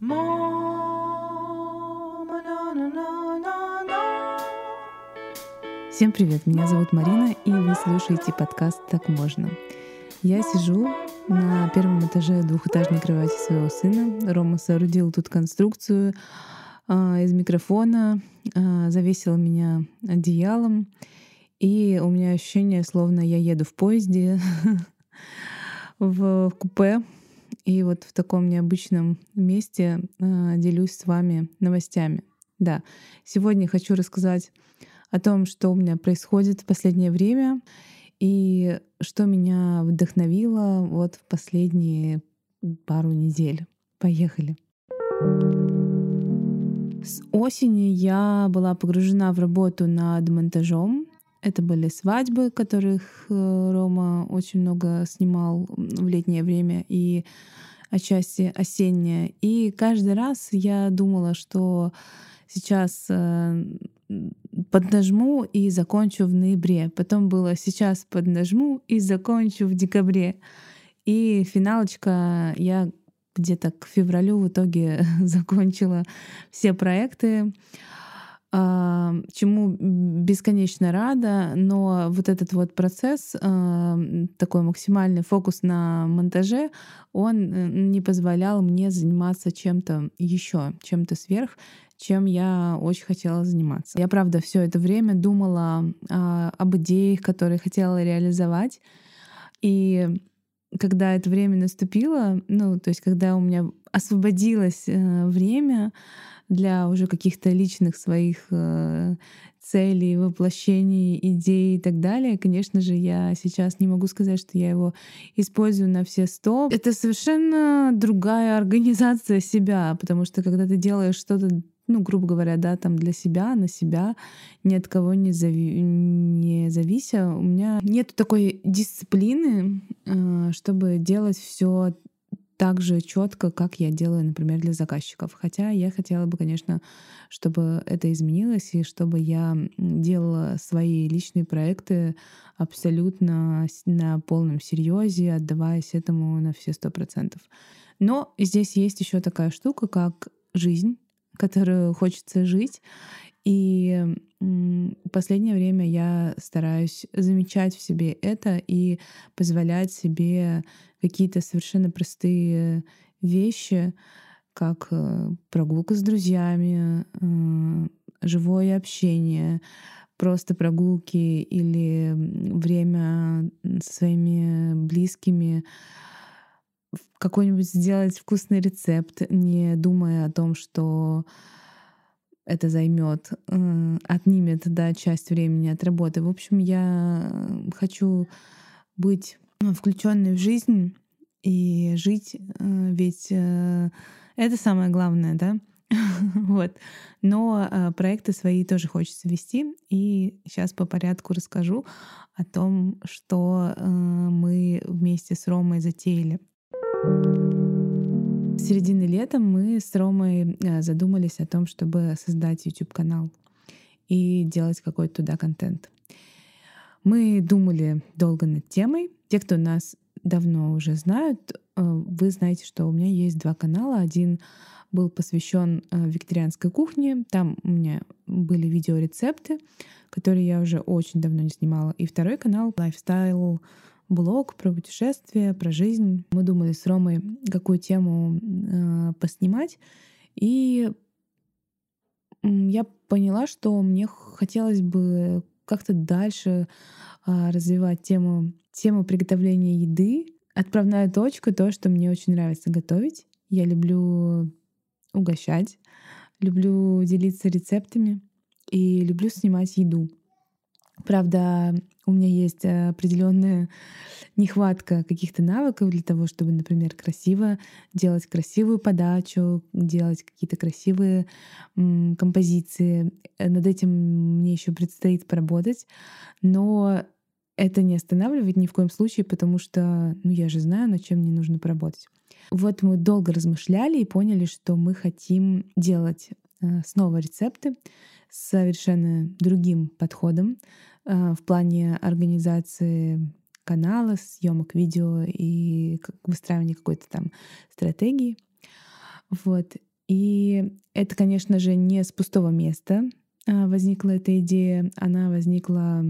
Всем привет, меня зовут Марина, и вы слушаете подкаст «Так можно». Я сижу на первом этаже двухэтажной кровати своего сына. Рома соорудил тут конструкцию э, из микрофона, э, завесил меня одеялом, и у меня ощущение, словно я еду в поезде в купе, и вот в таком необычном месте э, делюсь с вами новостями. Да, сегодня хочу рассказать о том, что у меня происходит в последнее время и что меня вдохновило вот в последние пару недель. Поехали. С осени я была погружена в работу над монтажом. Это были свадьбы, которых э, Рома очень много снимал в летнее время и отчасти осеннее. И каждый раз я думала, что сейчас э, поднажму и закончу в ноябре. Потом было сейчас поднажму и закончу в декабре. И финалочка я где-то к февралю в итоге закончила все проекты, чему бесконечно рада, но вот этот вот процесс, такой максимальный фокус на монтаже, он э, не позволял мне заниматься чем-то еще, чем-то сверх, чем я очень хотела заниматься. Я, правда, все это время думала а, об идеях, которые хотела реализовать. И когда это время наступило, ну, то есть когда у меня освободилось э, время для уже каких-то личных своих э, целей, воплощений, идей и так далее. Конечно же, я сейчас не могу сказать, что я его использую на все сто. Это совершенно другая организация себя, потому что когда ты делаешь что-то ну, грубо говоря, да, там для себя, на себя, ни от кого не, зави не завися. У меня нет такой дисциплины, э, чтобы делать все так же четко, как я делаю, например, для заказчиков. Хотя я хотела бы, конечно, чтобы это изменилось и чтобы я делала свои личные проекты абсолютно на полном серьезе, отдаваясь этому на все сто процентов. Но здесь есть еще такая штука, как жизнь которую хочется жить. И в последнее время я стараюсь замечать в себе это и позволять себе какие-то совершенно простые вещи, как э, прогулка с друзьями, э, живое общение, просто прогулки или время со своими близкими, какой-нибудь сделать вкусный рецепт, не думая о том, что это займет, э, отнимет да, часть времени от работы. В общем, я хочу быть включенной в жизнь и жить, э, ведь э, это самое главное, да. вот. Но проекты свои тоже хочется вести. И сейчас по порядку расскажу о том, что мы вместе с Ромой затеяли. В середине лета мы с Ромой э, задумались о том, чтобы создать YouTube-канал и делать какой-то туда контент. Мы думали долго над темой. Те, кто нас давно уже знают, э, вы знаете, что у меня есть два канала. Один был посвящен э, викторианской кухне. Там у меня были видеорецепты, которые я уже очень давно не снимала. И второй канал Lifestyle блог про путешествия, про жизнь. Мы думали с Ромой, какую тему э, поснимать. И я поняла, что мне хотелось бы как-то дальше э, развивать тему, тему приготовления еды. Отправная точка — то, что мне очень нравится готовить. Я люблю угощать, люблю делиться рецептами и люблю снимать еду. Правда, у меня есть э, определенная нехватка каких-то навыков для того, чтобы, например, красиво делать красивую подачу, делать какие-то красивые м, композиции. Э, над этим мне еще предстоит поработать, но это не останавливает ни в коем случае, потому что, ну, я же знаю, над чем мне нужно поработать. Вот мы долго размышляли и поняли, что мы хотим делать э, снова рецепты с совершенно другим подходом, Э, в плане организации канала, съемок видео и выстраивания какой-то там стратегии. Вот. И это, конечно же, не с пустого места а, возникла эта идея. Она возникла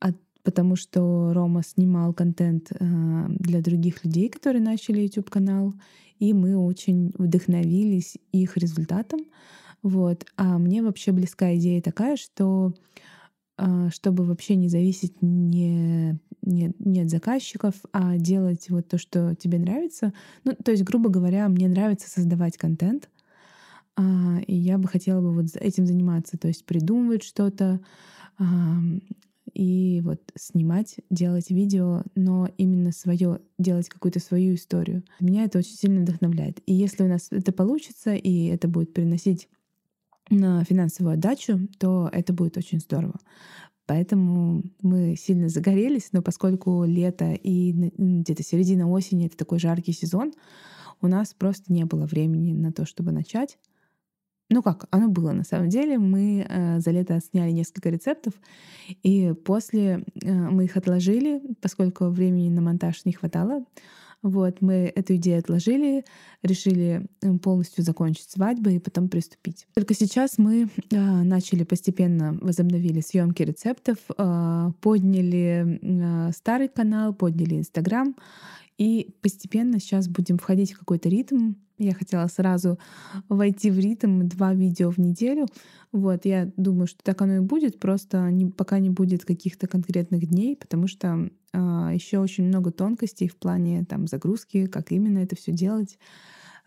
от, потому, что Рома снимал контент а, для других людей, которые начали YouTube-канал, и мы очень вдохновились их результатом. Вот. А мне вообще близка идея такая, что а, чтобы вообще не зависеть не, не, не от заказчиков, а делать вот то, что тебе нравится. Ну, то есть, грубо говоря, мне нравится создавать контент, а, и я бы хотела бы вот этим заниматься, то есть придумывать что-то и вот снимать, делать видео, но именно свое, делать какую-то свою историю. Меня это очень сильно вдохновляет. И если у нас это получится, и это будет приносить на финансовую отдачу, то это будет очень здорово. Поэтому мы сильно загорелись, но поскольку лето и где-то середина осени — это такой жаркий сезон, у нас просто не было времени на то, чтобы начать. Ну как, оно было на самом деле. Мы э, за лето сняли несколько рецептов, и после э, мы их отложили, поскольку времени на монтаж не хватало. Вот, мы эту идею отложили, решили э, полностью закончить свадьбу и потом приступить. Только сейчас мы э, начали постепенно возобновили съемки рецептов, э, подняли э, старый канал, подняли Инстаграм, и постепенно сейчас будем входить в какой-то ритм. Я хотела сразу войти в ритм два видео в неделю. Вот, я думаю, что так оно и будет, просто не, пока не будет каких-то конкретных дней, потому что еще очень много тонкостей в плане там загрузки, как именно это все делать.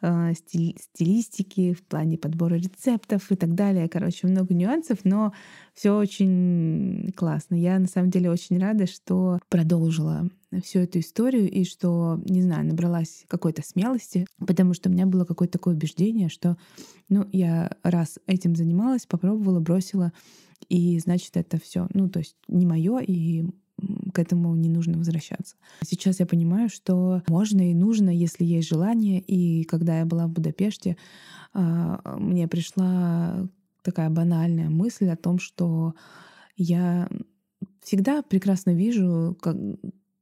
А, стиль, стилистики, в плане подбора рецептов и так далее. Короче, много нюансов, но все очень классно. Я на самом деле очень рада, что продолжила всю эту историю и что, не знаю, набралась какой-то смелости, потому что у меня было какое-то такое убеждение, что, ну, я раз этим занималась, попробовала, бросила, и значит это все, ну, то есть не мое, и к этому не нужно возвращаться. Сейчас я понимаю, что можно и нужно, если есть желание. И когда я была в Будапеште, а, мне пришла такая банальная мысль о том, что я всегда прекрасно вижу, как,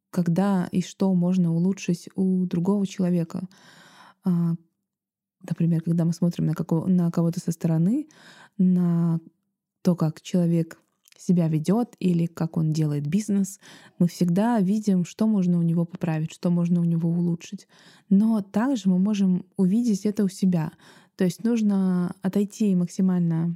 когда и что можно улучшить у другого человека. А, например, когда мы смотрим на, какого, на кого-то со стороны, на то, как человек себя ведет или как он делает бизнес, мы всегда видим, что можно у него поправить, что можно у него улучшить. Но также мы можем увидеть это у себя. То есть нужно отойти максимально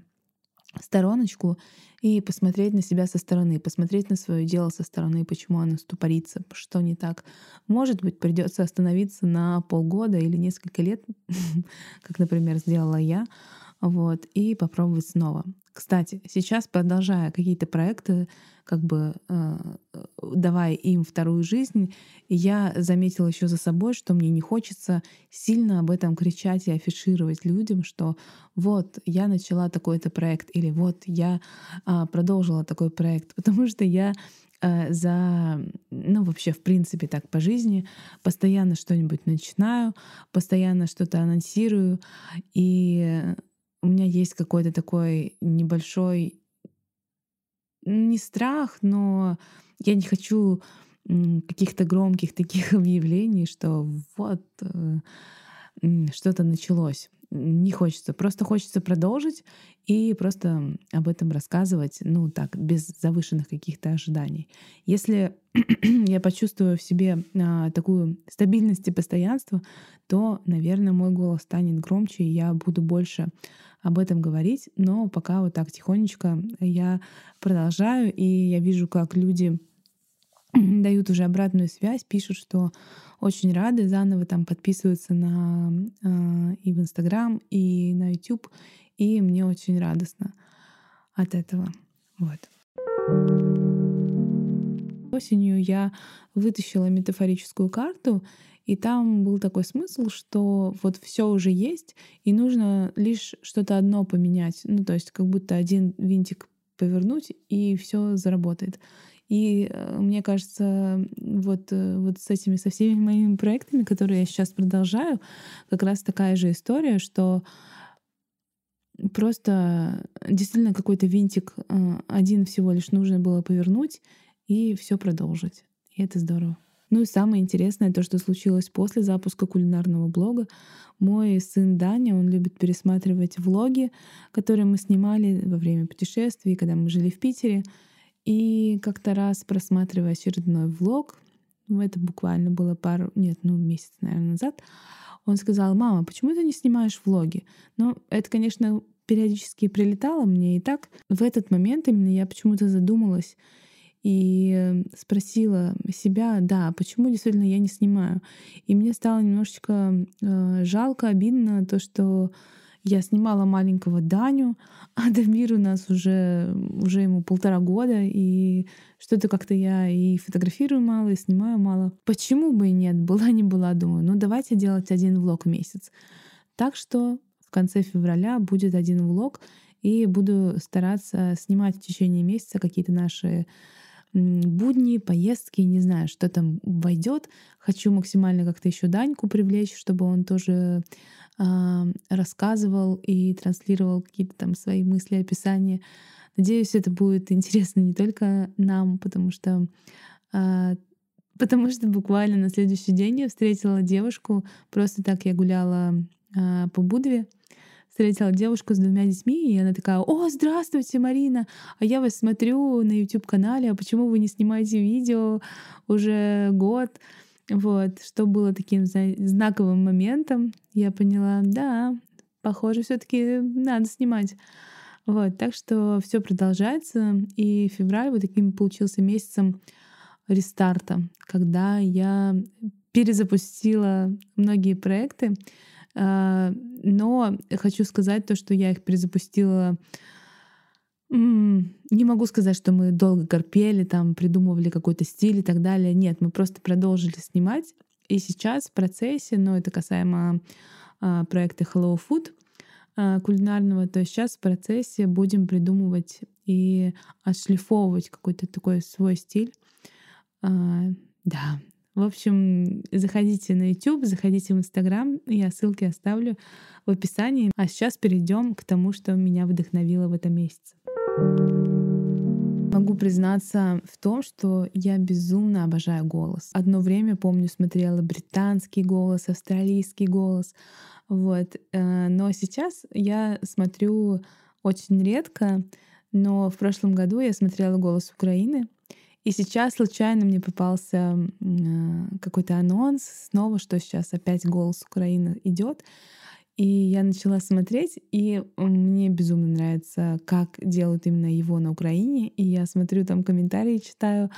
в стороночку и посмотреть на себя со стороны, посмотреть на свое дело со стороны, почему оно ступорится, что не так. Может быть, придется остановиться на полгода или несколько лет, как, например, сделала я, вот, и попробовать снова. Кстати, сейчас продолжая какие-то проекты, как бы э, давая им вторую жизнь, я заметила еще за собой, что мне не хочется сильно об этом кричать и афишировать людям, что вот я начала такой-то проект или вот я э, продолжила такой проект, потому что я э, за, ну вообще в принципе так по жизни, постоянно что-нибудь начинаю, постоянно что-то анонсирую, и у меня есть какой-то такой небольшой не страх, но я не хочу каких-то громких таких объявлений, что вот э, что-то началось. Не хочется. Просто хочется продолжить и просто об этом рассказывать, ну так, без завышенных каких-то ожиданий. Если я почувствую в себе а, такую стабильность и постоянство, то, наверное, мой голос станет громче, и я буду больше об этом говорить. Но пока вот так тихонечко я продолжаю, и я вижу, как люди дают уже обратную связь, пишут, что очень рады, заново там подписываются на э, и в Инстаграм, и на YouTube, и мне очень радостно от этого. Вот. Осенью я вытащила метафорическую карту, и там был такой смысл, что вот все уже есть, и нужно лишь что-то одно поменять. Ну, то есть как будто один винтик повернуть, и все заработает. И э, мне кажется, вот, э, вот с этими, со всеми моими проектами, которые я сейчас продолжаю, как раз такая же история, что просто действительно какой-то винтик э, один всего лишь нужно было повернуть и все продолжить. И это здорово. Ну и самое интересное, то, что случилось после запуска кулинарного блога. Мой сын Даня, он любит пересматривать влоги, которые мы снимали во время путешествий, когда мы жили в Питере. И как-то раз, просматривая очередной влог, ну, это буквально было пару, нет, ну месяц, наверное, назад, он сказал, мама, почему ты не снимаешь влоги? Ну, это, конечно, периодически прилетало мне, и так в этот момент именно я почему-то задумалась, и спросила себя, да, почему действительно я не снимаю. И мне стало немножечко э, жалко, обидно то, что я снимала маленького Даню, а Дамир у нас уже, уже ему полтора года, и что-то как-то я и фотографирую мало, и снимаю мало. Почему бы и нет? Была не была, думаю, ну давайте делать один влог в месяц. Так что в конце февраля будет один влог, и буду стараться снимать в течение месяца какие-то наши будни, поездки, не знаю, что там войдет. Хочу максимально как-то еще Даньку привлечь, чтобы он тоже э, рассказывал и транслировал какие-то там свои мысли, описания. Надеюсь, это будет интересно не только нам, потому что э, потому что буквально на следующий день я встретила девушку. Просто так я гуляла э, по Будве встретила девушку с двумя детьми, и она такая, о, здравствуйте, Марина, а я вас смотрю на YouTube-канале, а почему вы не снимаете видео уже год? Вот, что было таким знаковым моментом, я поняла, да, похоже, все таки надо снимать. Вот, так что все продолжается, и февраль вот таким получился месяцем рестарта, когда я перезапустила многие проекты, но хочу сказать то, что я их перезапустила не могу сказать, что мы долго корпели, там, придумывали какой-то стиль и так далее. Нет, мы просто продолжили снимать. И сейчас в процессе, но это касаемо а, проекта Hello Food а, кулинарного, то сейчас в процессе будем придумывать и отшлифовывать какой-то такой свой стиль. А, да, в общем, заходите на YouTube, заходите в Instagram, я ссылки оставлю в описании. А сейчас перейдем к тому, что меня вдохновило в этом месяце. Могу признаться в том, что я безумно обожаю голос. Одно время, помню, смотрела британский голос, австралийский голос. Вот. Э, но сейчас я смотрю очень редко, но в прошлом году я смотрела «Голос Украины», и сейчас случайно мне попался э, какой-то анонс снова, что сейчас опять голос Украины идет. И я начала смотреть, и мне безумно нравится, как делают именно его на Украине. И я смотрю там комментарии, читаю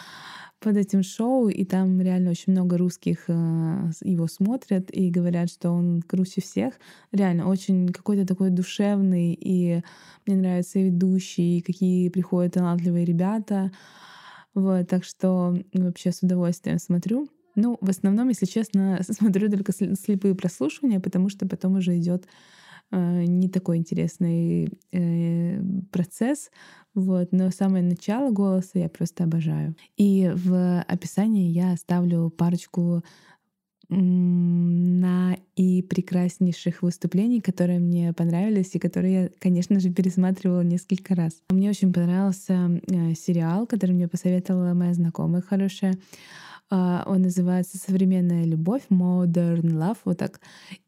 под этим шоу, и там реально очень много русских э, его смотрят и говорят, что он круче всех. Реально очень какой-то такой душевный, и мне нравятся ведущие, какие приходят талантливые ребята. Вот, так что вообще с удовольствием смотрю. Ну, в основном, если честно, смотрю только слепые прослушивания, потому что потом уже идет э, не такой интересный э, процесс. Вот, но самое начало голоса я просто обожаю. И в описании я оставлю парочку на и прекраснейших выступлений, которые мне понравились и которые я, конечно же, пересматривала несколько раз. Мне очень понравился э, сериал, который мне посоветовала моя знакомая хорошая. Uh, он называется «Современная любовь», «Modern Love», вот так.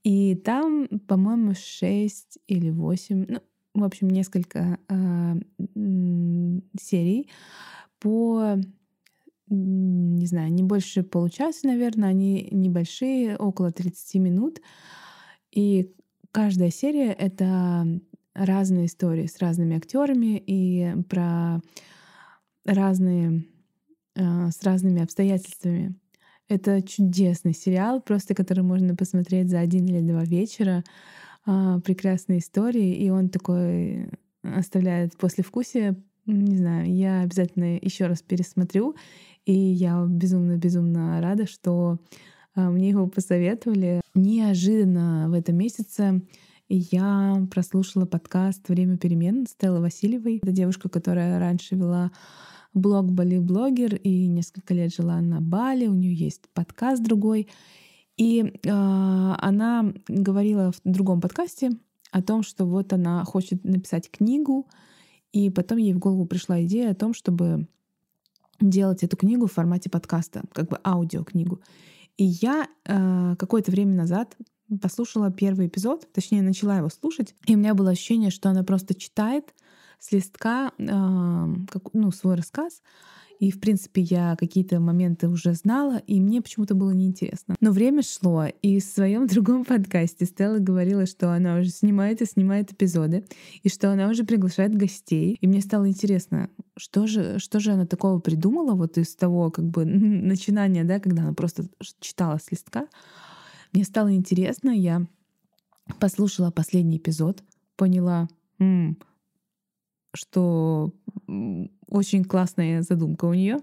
И там, по-моему, шесть или восемь, ну, в общем, несколько uh, серий по не знаю, не больше получаса, наверное, они небольшие, около 30 минут. И каждая серия — это разные истории с разными актерами и про разные, э, с разными обстоятельствами. Это чудесный сериал, просто который можно посмотреть за один или два вечера. Э, прекрасные истории, и он такой оставляет послевкусие. Не знаю, я обязательно еще раз пересмотрю и я безумно-безумно рада, что а, мне его посоветовали. Неожиданно в этом месяце я прослушала подкаст «Время перемен» Стеллы Васильевой. Это девушка, которая раньше вела блог Бали Блогер и несколько лет жила на Бали. У нее есть подкаст другой. И э, она говорила в другом подкасте о том, что вот она хочет написать книгу, и потом ей в голову пришла идея о том, чтобы делать эту книгу в формате подкаста, как бы аудиокнигу. И я э, какое-то время назад послушала первый эпизод, точнее, начала его слушать, и у меня было ощущение, что она просто читает с листка э, как, ну, свой рассказ, и, в принципе, я какие-то моменты уже знала, и мне почему-то было неинтересно. Но время шло, и в своем другом подкасте Стелла говорила, что она уже снимает и снимает эпизоды, и что она уже приглашает гостей. И мне стало интересно, что же, что же она такого придумала вот из того как бы начинания, да, когда она просто читала с листка. Мне стало интересно, я послушала последний эпизод, поняла, м-м, что очень классная задумка у нее.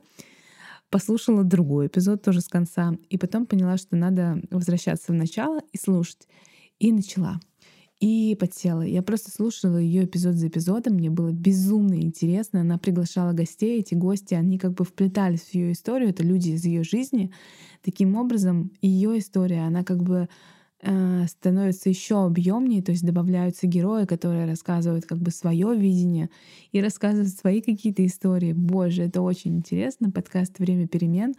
Послушала другой эпизод тоже с конца, и потом поняла, что надо возвращаться в начало и слушать. И начала. И подсела. Я просто слушала ее эпизод за эпизодом. Мне было безумно интересно. Она приглашала гостей. Эти гости, они как бы вплетались в ее историю. Это люди из ее жизни. Таким образом, ее история, она как бы становится еще объемнее, то есть добавляются герои, которые рассказывают как бы свое видение и рассказывают свои какие-то истории. Боже, это очень интересно. Подкаст «Время перемен».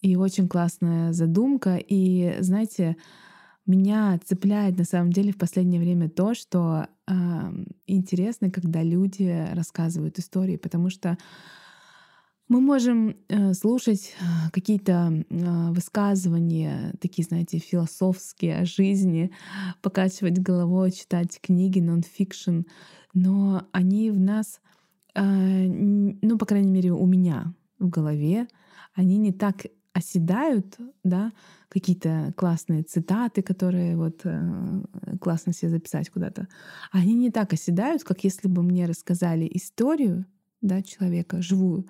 И очень классная задумка. И, знаете, меня цепляет на самом деле в последнее время то, что э, интересно, когда люди рассказывают истории, потому что мы можем э, слушать э, какие-то э, высказывания, такие, знаете, философские о жизни, покачивать головой, читать книги нон-фикшн, но они в нас, ну, по крайней мере, у меня в голове, они не так оседают, да, какие-то классные цитаты, которые вот классно себе записать куда-то, они не так оседают, как если бы мне рассказали историю, да, человека живую,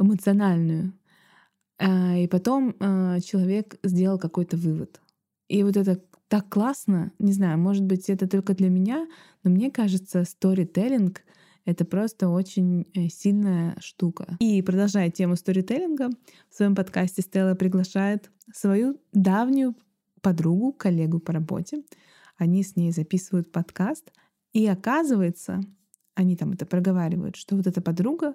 эмоциональную. А, и потом а, человек сделал какой-то вывод. И вот это так классно, не знаю, может быть, это только для меня, но мне кажется, сторителлинг — это просто очень э, сильная штука. И продолжая тему сторителлинга, в своем подкасте Стелла приглашает свою давнюю подругу, коллегу по работе. Они с ней записывают подкаст, и оказывается, они там это проговаривают, что вот эта подруга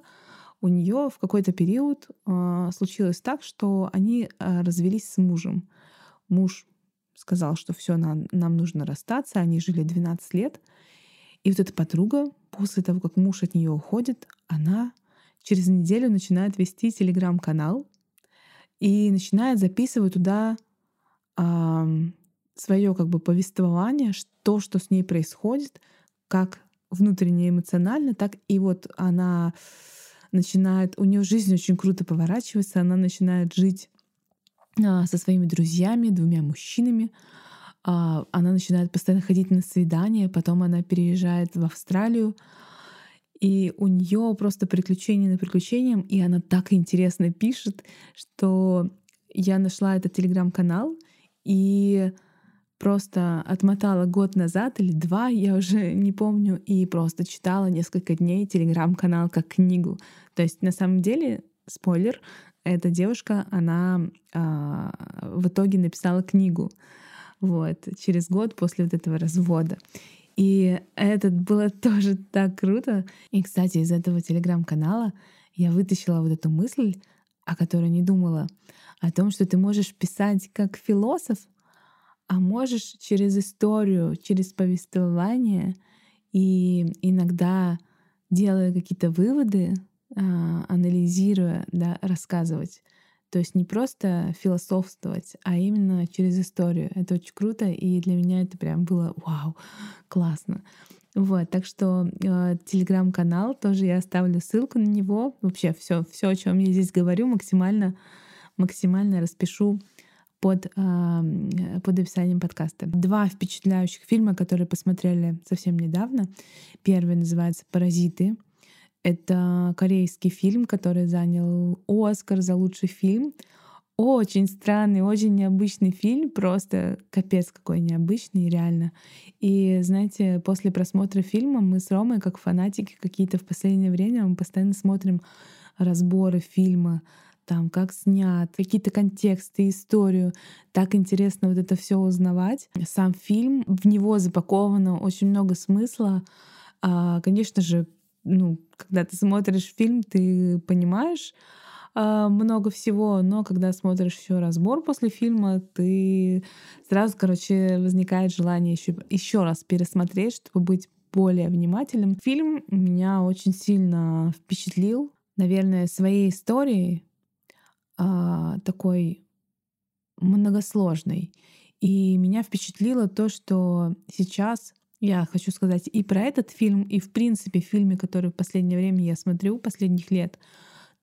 у нее в какой-то период э, случилось так, что они э, развелись с мужем. Муж сказал, что все, нам, нам нужно расстаться. Они жили 12 лет. И вот эта подруга, после того, как муж от нее уходит, она через неделю начинает вести телеграм-канал и начинает записывать туда э, свое как бы повествование, то, что с ней происходит, как внутренне эмоционально, так и вот она начинает, у нее жизнь очень круто поворачивается, она начинает жить а, со своими друзьями, двумя мужчинами. А, она начинает постоянно ходить на свидания, потом она переезжает в Австралию, и у нее просто приключения на приключениям, и она так интересно пишет, что я нашла этот телеграм-канал, и просто отмотала год назад или два, я уже не помню, и просто читала несколько дней телеграм-канал как книгу. То есть на самом деле, спойлер, эта девушка, она а, в итоге написала книгу вот, через год после вот этого развода. И это было тоже так круто. И, кстати, из этого телеграм-канала я вытащила вот эту мысль, о которой не думала, о том, что ты можешь писать как философ, а можешь через историю, через повествование и иногда делая какие-то выводы, а, анализируя, да, рассказывать. То есть не просто философствовать, а именно через историю. Это очень круто, и для меня это прям было вау, классно. Вот, так что э, телеграм-канал тоже я оставлю ссылку на него. Вообще все, все, о чем я здесь говорю, максимально, максимально распишу под, э, под описанием подкаста. Два впечатляющих фильма, которые посмотрели совсем недавно. Первый называется «Паразиты». Это корейский фильм, который занял Оскар за лучший фильм. Очень странный, очень необычный фильм, просто капец какой необычный, реально. И знаете, после просмотра фильма мы с Ромой, как фанатики какие-то в последнее время, мы постоянно смотрим разборы фильма, там, как снят, какие-то контексты, историю. Так интересно вот это все узнавать. Сам фильм, в него запаковано очень много смысла. А, конечно же, ну, когда ты смотришь фильм, ты понимаешь э, много всего, но когда смотришь еще разбор после фильма, ты сразу, короче, возникает желание еще, еще раз пересмотреть, чтобы быть более внимательным. Фильм меня очень сильно впечатлил, наверное, своей историей, э, такой многосложной. И меня впечатлило то, что сейчас я хочу сказать и про этот фильм, и в принципе фильмы, которые в последнее время я смотрю, последних лет,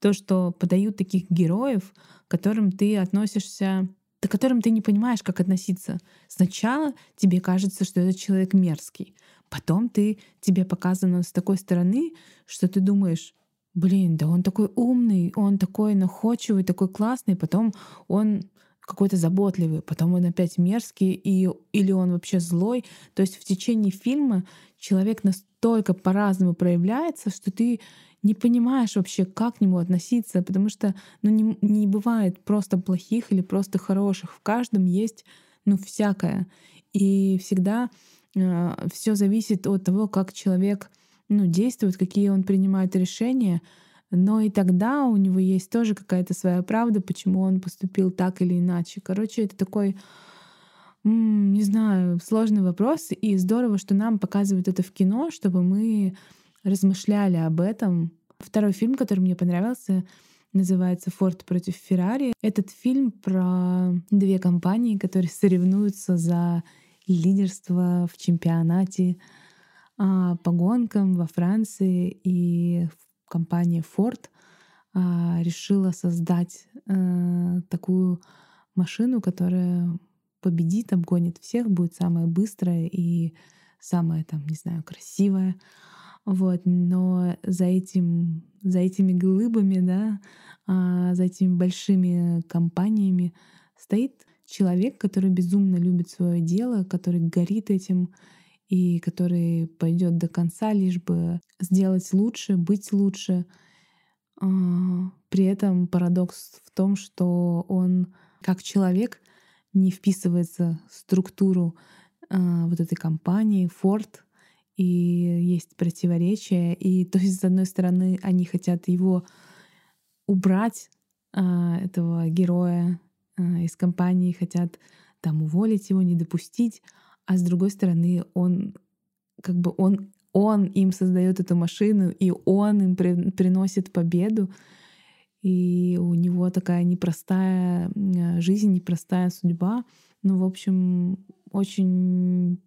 то, что подают таких героев, к которым ты относишься, к которым ты не понимаешь, как относиться. Сначала тебе кажется, что этот человек мерзкий, потом ты тебе показано с такой стороны, что ты думаешь, блин, да он такой умный, он такой находчивый, такой классный, потом он какой-то заботливый, потом он опять мерзкий, и, или он вообще злой. То есть в течение фильма человек настолько по-разному проявляется, что ты не понимаешь вообще, как к нему относиться, потому что ну, не, не бывает просто плохих или просто хороших. В каждом есть ну, всякое. И всегда э, все зависит от того, как человек ну, действует, какие он принимает решения. Но и тогда у него есть тоже какая-то своя правда, почему он поступил так или иначе. Короче, это такой, не знаю, сложный вопрос. И здорово, что нам показывают это в кино, чтобы мы размышляли об этом. Второй фильм, который мне понравился, называется «Форд против Феррари». Этот фильм про две компании, которые соревнуются за лидерство в чемпионате по гонкам во Франции. И компания Ford а, решила создать а, такую машину, которая победит, обгонит всех, будет самая быстрая и самая там, не знаю, красивая. Вот, но за этим, за этими глыбами, да, а, за этими большими компаниями стоит человек, который безумно любит свое дело, который горит этим и который пойдет до конца, лишь бы сделать лучше, быть лучше. А, при этом парадокс в том, что он как человек не вписывается в структуру а, вот этой компании Ford, и есть противоречия. И то есть, с одной стороны, они хотят его убрать, а, этого героя из компании, хотят там уволить его, не допустить, а с другой стороны он как бы он он им создает эту машину, и он им при, приносит победу. И у него такая непростая жизнь, непростая судьба. Ну, в общем, очень,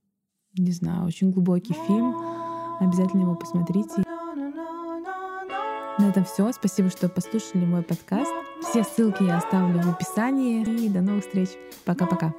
не знаю, очень глубокий фильм. Обязательно его посмотрите. На этом все. Спасибо, что послушали мой подкаст. Все ссылки я оставлю в описании. И до новых встреч. Пока-пока.